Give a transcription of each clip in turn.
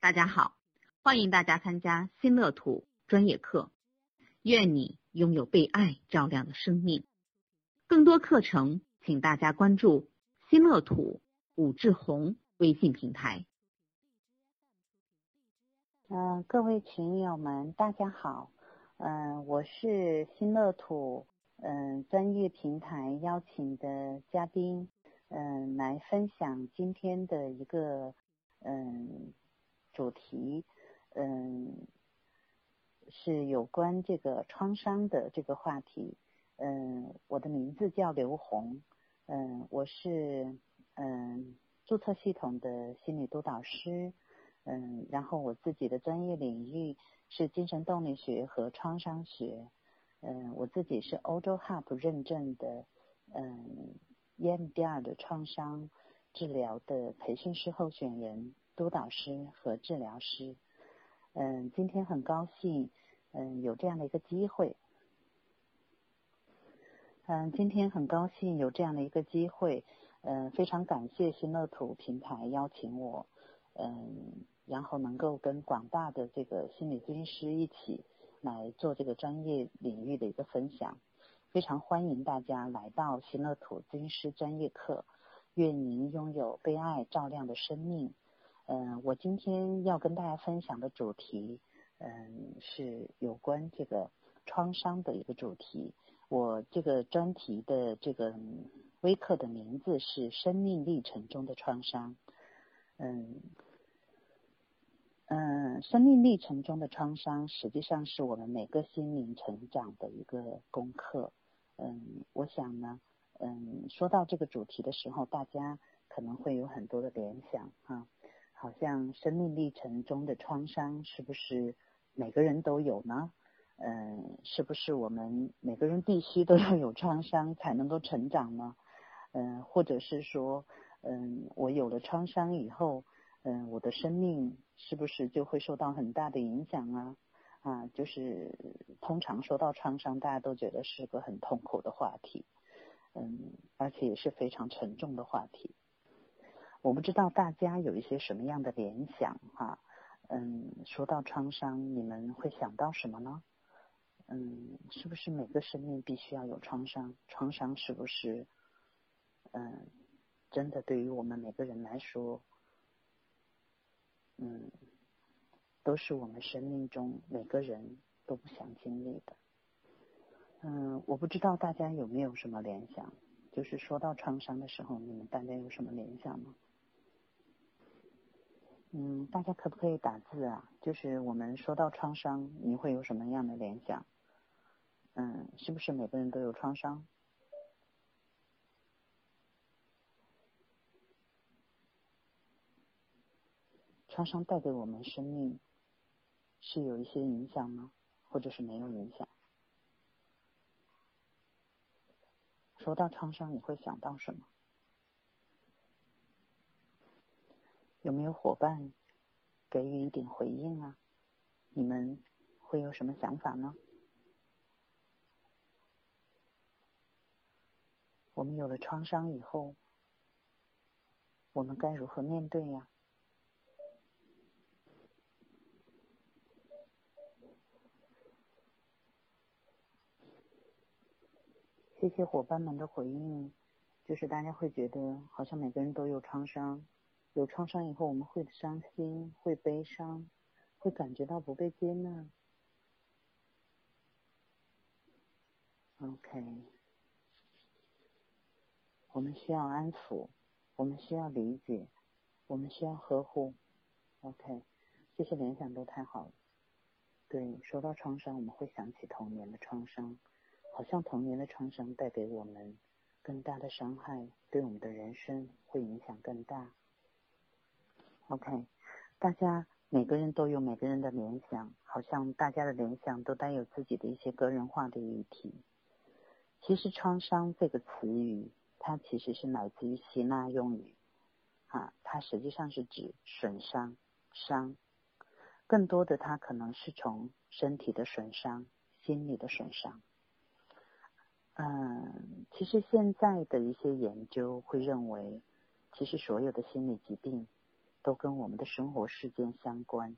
大家好，欢迎大家参加新乐土专业课。愿你拥有被爱照亮的生命。更多课程，请大家关注新乐土武志红微信平台。嗯，各位群友们，大家好。嗯，我是新乐土嗯专业平台邀请的嘉宾，嗯，来分享今天的一个嗯主题，嗯，是有关这个创伤的这个话题。嗯，我的名字叫刘红，嗯，我是嗯注册系统的心理督导师。嗯，然后我自己的专业领域是精神动力学和创伤学。嗯，我自己是欧洲 HUB 认证的，嗯，EMDR 的创伤治疗的培训师候选人、督导师和治疗师。嗯，今天很高兴，嗯，有这样的一个机会。嗯，今天很高兴有这样的一个机会，嗯，非常感谢新乐土平台邀请我，嗯。然后能够跟广大的这个心理咨询师一起来做这个专业领域的一个分享，非常欢迎大家来到新乐土咨询师专业课。愿您拥有被爱照亮的生命。嗯，我今天要跟大家分享的主题，嗯，是有关这个创伤的一个主题。我这个专题的这个微课的名字是生命历程中的创伤。嗯。嗯，生命历程中的创伤，实际上是我们每个心灵成长的一个功课。嗯，我想呢，嗯，说到这个主题的时候，大家可能会有很多的联想哈，好像生命历程中的创伤是不是每个人都有呢？嗯，是不是我们每个人必须都要有创伤才能够成长呢？嗯，或者是说，嗯，我有了创伤以后。嗯，我的生命是不是就会受到很大的影响啊？啊，就是通常说到创伤，大家都觉得是个很痛苦的话题，嗯，而且也是非常沉重的话题。我不知道大家有一些什么样的联想哈？嗯，说到创伤，你们会想到什么呢？嗯，是不是每个生命必须要有创伤？创伤是不是嗯，真的对于我们每个人来说？嗯，都是我们生命中每个人都不想经历的。嗯，我不知道大家有没有什么联想，就是说到创伤的时候，你们大家有什么联想吗？嗯，大家可不可以打字啊？就是我们说到创伤，你会有什么样的联想？嗯，是不是每个人都有创伤？创伤带给我们生命是有一些影响吗？或者是没有影响？说到创伤，你会想到什么？有没有伙伴给予一点回应啊？你们会有什么想法呢？我们有了创伤以后，我们该如何面对呀？谢谢伙伴们的回应，就是大家会觉得好像每个人都有创伤，有创伤以后我们会伤心、会悲伤、会感觉到不被接纳。OK，我们需要安抚，我们需要理解，我们需要呵护。OK，这些联想都太好了。对，说到创伤，我们会想起童年的创伤。好像童年的创伤带给我们更大的伤害，对我们的人生会影响更大。OK，大家每个人都有每个人的联想，好像大家的联想都带有自己的一些个人化的议题。其实“创伤”这个词语，它其实是来自于希腊用语，啊，它实际上是指损伤、伤，更多的它可能是从身体的损伤、心理的损伤。嗯，其实现在的一些研究会认为，其实所有的心理疾病都跟我们的生活事件相关，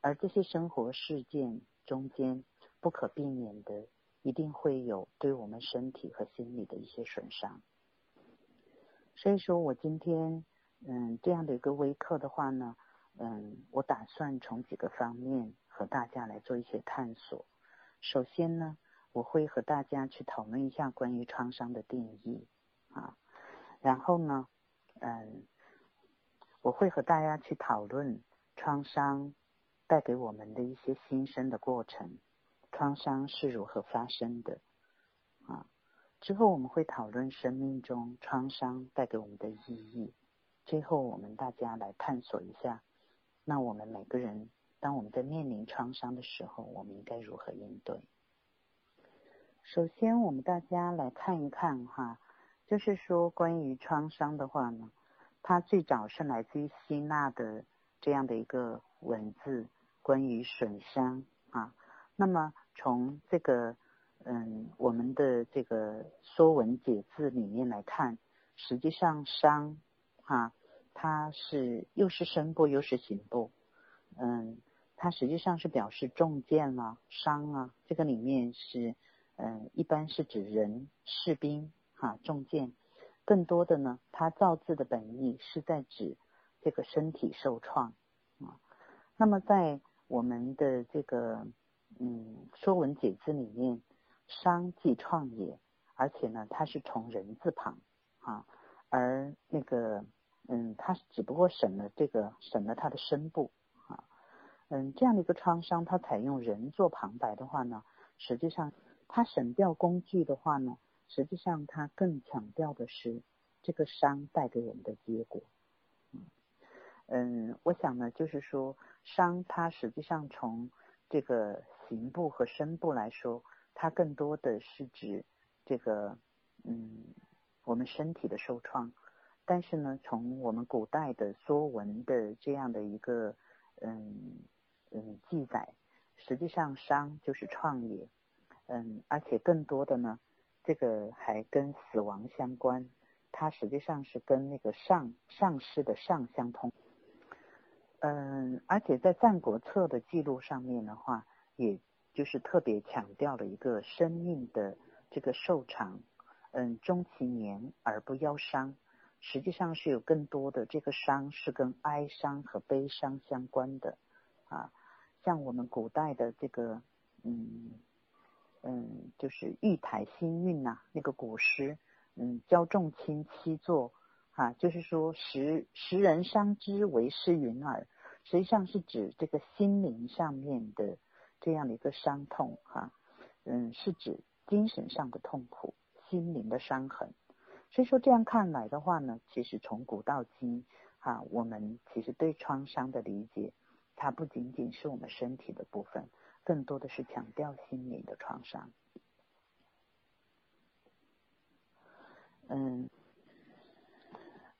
而这些生活事件中间不可避免的，一定会有对我们身体和心理的一些损伤。所以说我今天嗯这样的一个微课的话呢，嗯，我打算从几个方面和大家来做一些探索。首先呢，我会和大家去讨论一下关于创伤的定义啊，然后呢，嗯。我会和大家去讨论创伤带给我们的一些新生的过程，创伤是如何发生的啊？之后我们会讨论生命中创伤带给我们的意义。最后我们大家来探索一下，那我们每个人当我们在面临创伤的时候，我们应该如何应对？首先，我们大家来看一看哈，就是说关于创伤的话呢。它最早是来自于希腊的这样的一个文字，关于损伤啊。那么从这个嗯我们的这个《说文解字》里面来看，实际上伤啊，它是又是身部又是形部，嗯，它实际上是表示中箭了伤啊。这个里面是嗯一般是指人士兵哈中箭。更多的呢，它造字的本意是在指这个身体受创啊。那么在我们的这个嗯《说文解字》里面，伤即创也，而且呢，它是从人字旁啊，而那个嗯，它只不过省了这个省了它的声部啊。嗯，这样的一个创伤，它采用人做旁白的话呢，实际上它省掉工具的话呢。实际上，它更强调的是这个伤带给我们的结果。嗯，我想呢，就是说，伤它实际上从这个形部和身部来说，它更多的是指这个嗯我们身体的受创。但是呢，从我们古代的说文的这样的一个嗯嗯记载，实际上伤就是创也。嗯，而且更多的呢。这个还跟死亡相关，它实际上是跟那个上上师的上相通。嗯，而且在《战国策》的记录上面的话，也就是特别强调了一个生命的这个寿长，嗯，终其年而不夭伤，实际上是有更多的这个伤是跟哀伤和悲伤相关的啊。像我们古代的这个，嗯。嗯，就是玉台新韵呐，那个古诗，嗯，焦仲卿七作，哈，就是说时时人伤之为是云耳，实际上是指这个心灵上面的这样的一个伤痛，哈，嗯，是指精神上的痛苦，心灵的伤痕。所以说这样看来的话呢，其实从古到今，哈，我们其实对创伤的理解，它不仅仅是我们身体的部分。更多的是强调心灵的创伤。嗯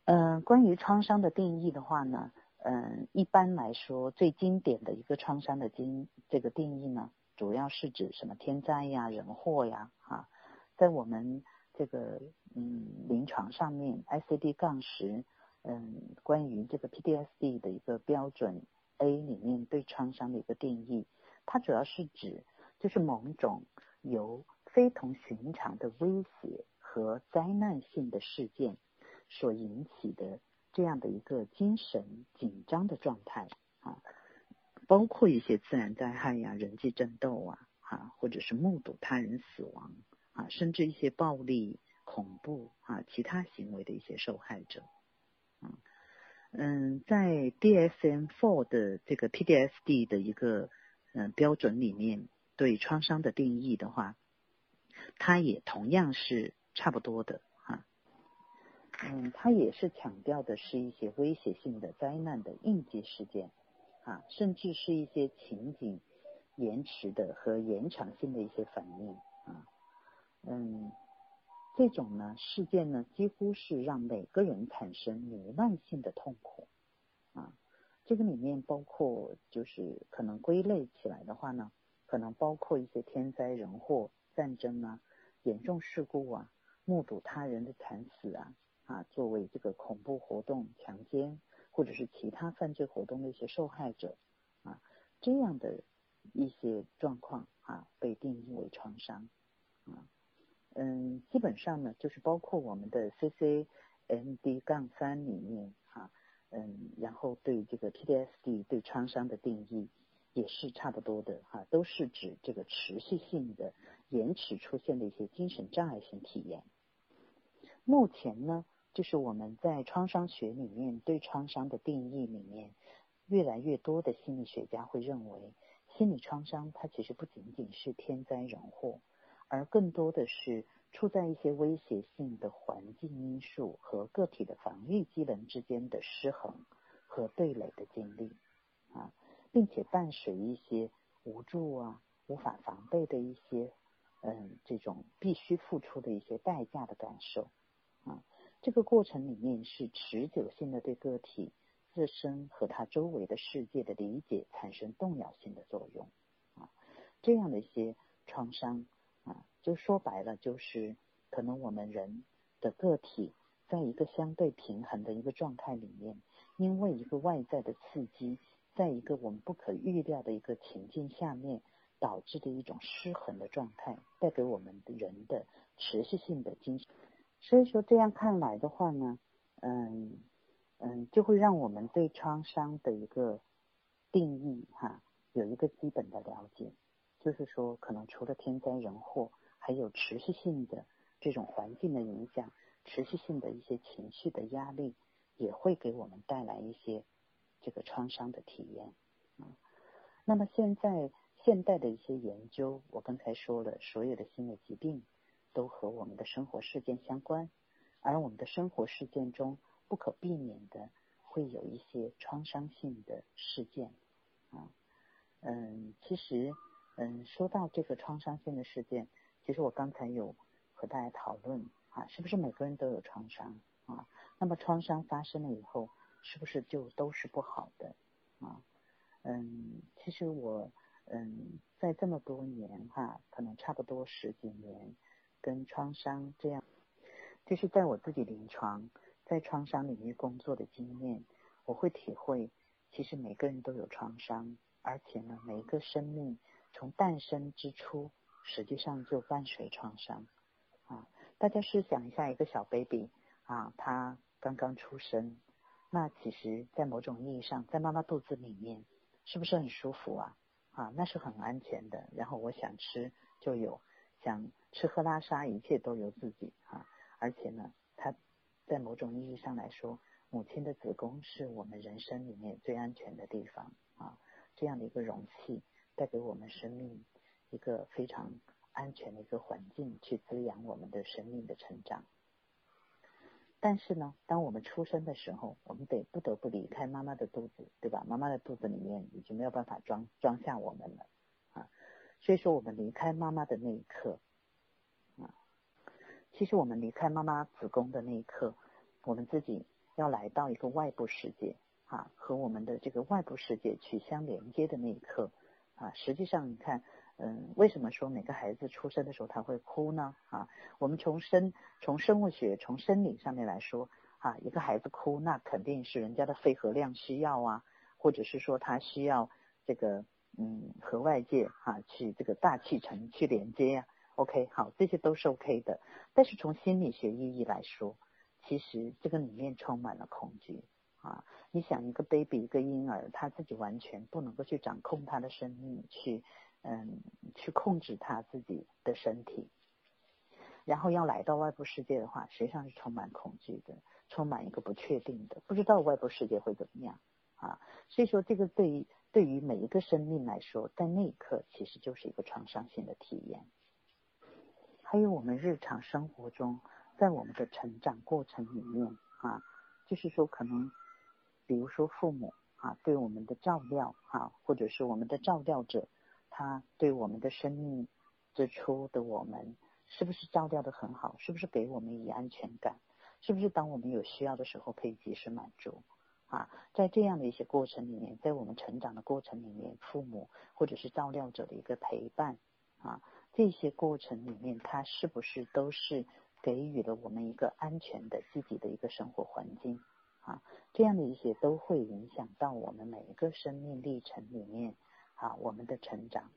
嗯，关于创伤的定义的话呢，嗯，一般来说最经典的一个创伤的经这个定义呢，主要是指什么天灾呀、人祸呀，哈，在我们这个嗯临床上面，ICD 杠十嗯关于这个 PTSD 的一个标准 A 里面对创伤的一个定义。它主要是指，就是某种由非同寻常的威胁和灾难性的事件所引起的这样的一个精神紧张的状态啊，包括一些自然灾害呀、人际争斗啊，啊，或者是目睹他人死亡啊，甚至一些暴力、恐怖啊其他行为的一些受害者，嗯嗯，在 DSM-4 的这个 PDSD 的一个。嗯，标准里面对创伤的定义的话，它也同样是差不多的哈。嗯，它也是强调的是一些威胁性的灾难的应急事件啊，甚至是一些情景延迟的和延长性的一些反应啊。嗯，这种呢事件呢，几乎是让每个人产生弥漫性的痛苦啊。这个里面包括，就是可能归类起来的话呢，可能包括一些天灾人祸、战争啊、严重事故啊、目睹他人的惨死啊，啊，作为这个恐怖活动、强奸、或者是其他犯罪活动的一些受害者啊，这样的一些状况啊，被定义为创伤啊。嗯，基本上呢，就是包括我们的 CCMD 杠三里面啊，嗯，然后对这个 PTSD 对创伤的定义也是差不多的哈，都是指这个持续性的延迟出现的一些精神障碍性体验。目前呢。就是我们在创伤学里面对创伤的定义里面，越来越多的心理学家会认为，心理创伤它其实不仅仅是天灾人祸，而更多的是处在一些威胁性的环境因素和个体的防御机能之间的失衡和对垒的经历啊，并且伴随一些无助啊、无法防备的一些嗯这种必须付出的一些代价的感受啊。这个过程里面是持久性的对个体自身和他周围的世界的理解产生动摇性的作用啊，这样的一些创伤啊，就说白了就是可能我们人的个体在一个相对平衡的一个状态里面，因为一个外在的刺激，在一个我们不可预料的一个情境下面导致的一种失衡的状态，带给我们人的持续性的精神。所以说这样看来的话呢，嗯嗯，就会让我们对创伤的一个定义哈，有一个基本的了解，就是说可能除了天灾人祸，还有持续性的这种环境的影响，持续性的一些情绪的压力，也会给我们带来一些这个创伤的体验啊。那么现在现代的一些研究，我刚才说了，所有的心理疾病。都和我们的生活事件相关，而我们的生活事件中不可避免的会有一些创伤性的事件啊，嗯，其实嗯，说到这个创伤性的事件，其实我刚才有和大家讨论啊，是不是每个人都有创伤啊？那么创伤发生了以后，是不是就都是不好的啊？嗯，其实我嗯，在这么多年哈，可能差不多十几年。跟创伤这样，就是在我自己临床在创伤领域工作的经验，我会体会，其实每个人都有创伤，而且呢，每一个生命从诞生之初，实际上就伴随创伤啊。大家试想一下，一个小 baby 啊，他刚刚出生，那其实，在某种意义上，在妈妈肚子里面，是不是很舒服啊？啊，那是很安全的。然后我想吃就有。想吃喝拉撒，一切都由自己啊！而且呢，他在某种意义上来说，母亲的子宫是我们人生里面最安全的地方啊！这样的一个容器，带给我们生命一个非常安全的一个环境，去滋养我们的生命的成长。但是呢，当我们出生的时候，我们得不得不离开妈妈的肚子，对吧？妈妈的肚子里面已经没有办法装装下我们了啊。所以说，我们离开妈妈的那一刻，啊，其实我们离开妈妈子宫的那一刻，我们自己要来到一个外部世界，啊，和我们的这个外部世界去相连接的那一刻，啊，实际上你看，嗯，为什么说每个孩子出生的时候他会哭呢？啊，我们从生从生物学从生理上面来说，啊，一个孩子哭，那肯定是人家的肺活量需要啊，或者是说他需要这个。嗯，和外界哈去这个大气层去连接呀，OK，好，这些都是 OK 的。但是从心理学意义来说，其实这个里面充满了恐惧啊。你想，一个 baby，一个婴儿，他自己完全不能够去掌控他的生命，去嗯去控制他自己的身体，然后要来到外部世界的话，实际上是充满恐惧的，充满一个不确定的，不知道外部世界会怎么样啊。所以说，这个对于对于每一个生命来说，在那一刻其实就是一个创伤性的体验。还有我们日常生活中，在我们的成长过程里面啊，就是说可能，比如说父母啊对我们的照料啊，或者是我们的照料者，他对我们的生命之初的我们，是不是照料的很好？是不是给我们以安全感？是不是当我们有需要的时候可以及时满足？啊，在这样的一些过程里面，在我们成长的过程里面，父母或者是照料者的一个陪伴啊，这些过程里面，他是不是都是给予了我们一个安全的、积极的一个生活环境啊，这样的一些都会影响到我们每一个生命历程里面啊，我们的成长，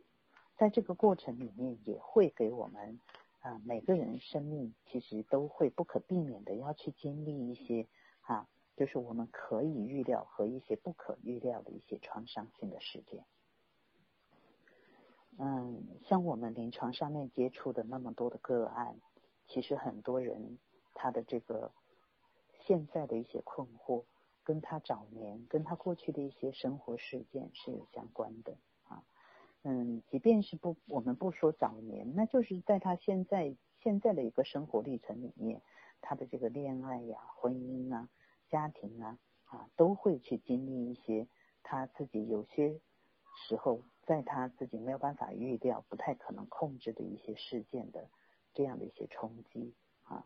在这个过程里面也会给我们啊每个人生命其实都会不可避免的要去经历一些啊，就是我们可以预料和一些不可预料的一些创伤性的事件。嗯，像我们临床上面接触的那么多的个案，其实很多人他的这个现在的一些困惑，跟他早年、跟他过去的一些生活事件是有相关的啊。嗯，即便是不我们不说早年，那就是在他现在现在的一个生活历程里面，他的这个恋爱呀、婚姻啊、家庭啊啊，都会去经历一些他自己有些时候。在他自己没有办法预料、不太可能控制的一些事件的这样的一些冲击啊，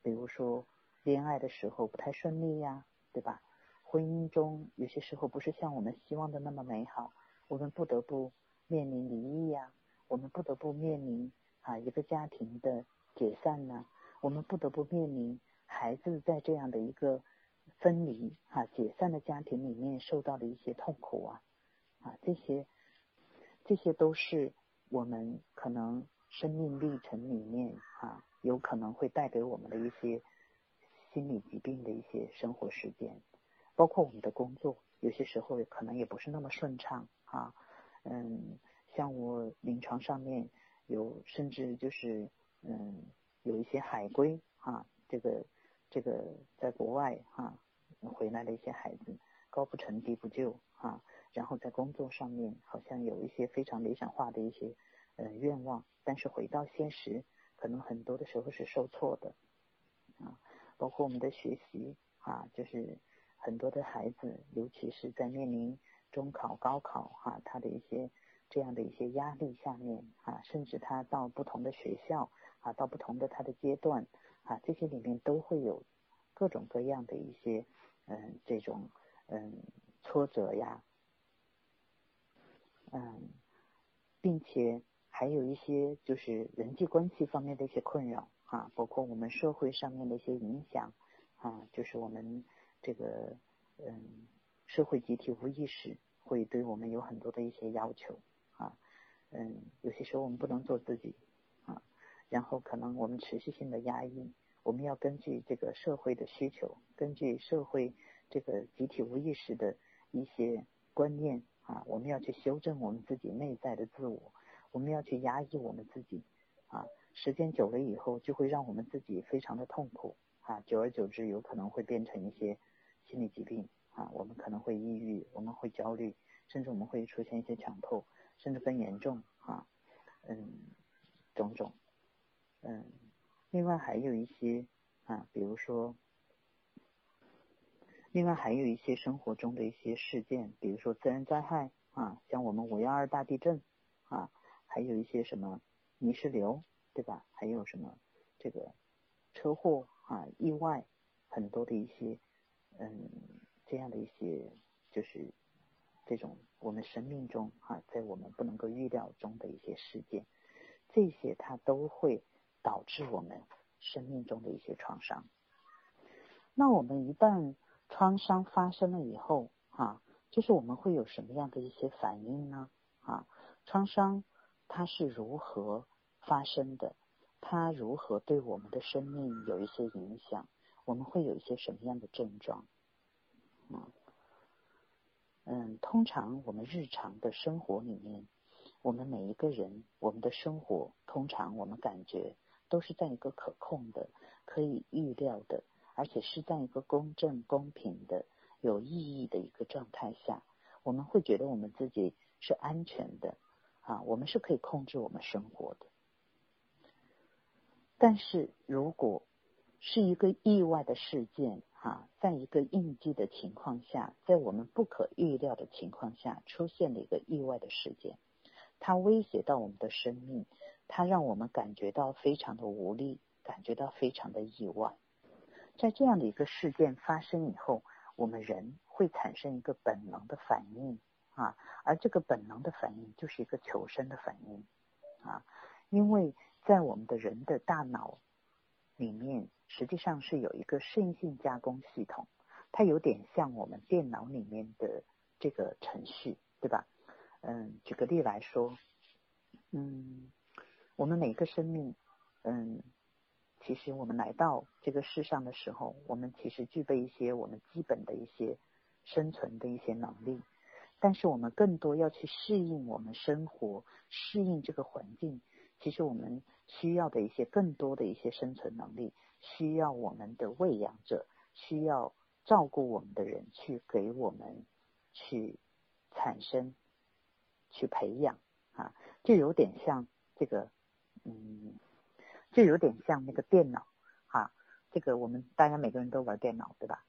比如说恋爱的时候不太顺利呀，对吧？婚姻中有些时候不是像我们希望的那么美好，我们不得不面临离异呀，我们不得不面临啊一个家庭的解散呢，我们不得不面临孩子在这样的一个分离啊解散的家庭里面受到的一些痛苦啊啊这些。这些都是我们可能生命历程里面啊，有可能会带给我们的一些心理疾病的一些生活事件，包括我们的工作，有些时候可能也不是那么顺畅啊。嗯，像我临床上面有，甚至就是嗯，有一些海归啊，这个这个在国外哈回来的一些孩子，高不成低不就啊。然后在工作上面好像有一些非常理想化的一些呃愿望，但是回到现实，可能很多的时候是受挫的啊。包括我们的学习啊，就是很多的孩子，尤其是在面临中考、高考哈，他的一些这样的一些压力下面啊，甚至他到不同的学校啊，到不同的他的阶段啊，这些里面都会有各种各样的一些嗯这种嗯挫折呀。嗯，并且还有一些就是人际关系方面的一些困扰啊，包括我们社会上面的一些影响啊，就是我们这个嗯社会集体无意识会对我们有很多的一些要求啊，嗯，有些时候我们不能做自己啊，然后可能我们持续性的压抑，我们要根据这个社会的需求，根据社会这个集体无意识的一些观念。啊，我们要去修正我们自己内在的自我，我们要去压抑我们自己，啊，时间久了以后，就会让我们自己非常的痛苦，啊，久而久之，有可能会变成一些心理疾病，啊，我们可能会抑郁，我们会焦虑，甚至我们会出现一些强迫，甚至更严重，啊，嗯，种种，嗯，另外还有一些，啊，比如说。另外还有一些生活中的一些事件，比如说自然灾害啊，像我们五幺二大地震啊，还有一些什么泥石流，对吧？还有什么这个车祸啊、意外，很多的一些嗯这样的一些就是这种我们生命中啊，在我们不能够预料中的一些事件，这些它都会导致我们生命中的一些创伤。那我们一旦创伤发生了以后，啊，就是我们会有什么样的一些反应呢？啊，创伤它是如何发生的？它如何对我们的生命有一些影响？我们会有一些什么样的症状？嗯，嗯，通常我们日常的生活里面，我们每一个人，我们的生活通常我们感觉都是在一个可控的、可以预料的。而且是在一个公正、公平的、有意义的一个状态下，我们会觉得我们自己是安全的啊，我们是可以控制我们生活的。但是如果是一个意外的事件哈，在一个应激的情况下，在我们不可预料的情况下出现了一个意外的事件，它威胁到我们的生命，它让我们感觉到非常的无力，感觉到非常的意外。在这样的一个事件发生以后，我们人会产生一个本能的反应啊，而这个本能的反应就是一个求生的反应啊，因为在我们的人的大脑里面，实际上是有一个适应性加工系统，它有点像我们电脑里面的这个程序，对吧？嗯，举个例来说，嗯，我们每个生命，嗯，其实我们来到这个世上的时候，我们其实具备一些我们基本的一些生存的一些能力，但是我们更多要去适应我们生活，适应这个环境。其实我们需要的一些更多的一些生存能力，需要我们的喂养者，需要照顾我们的人去给我们去产生、去培养啊，就有点像这个，嗯，就有点像那个电脑哈，这个我们大家每个人都玩电脑对吧？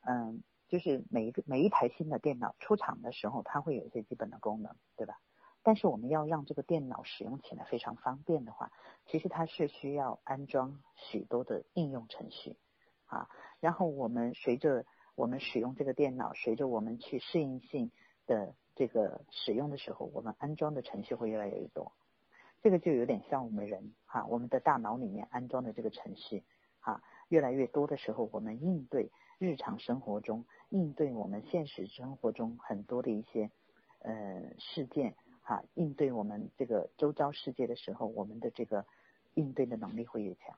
嗯，就是每一个每一台新的电脑出厂的时候，它会有一些基本的功能，对吧？但是我们要让这个电脑使用起来非常方便的话，其实它是需要安装许多的应用程序啊。然后我们随着我们使用这个电脑，随着我们去适应性的这个使用的时候，我们安装的程序会越来越多。这个就有点像我们人哈，我们的大脑里面安装的这个程序哈，越来越多的时候，我们应对日常生活中，应对我们现实生活中很多的一些呃事件。啊，应对我们这个周遭世界的时候，我们的这个应对的能力会越强。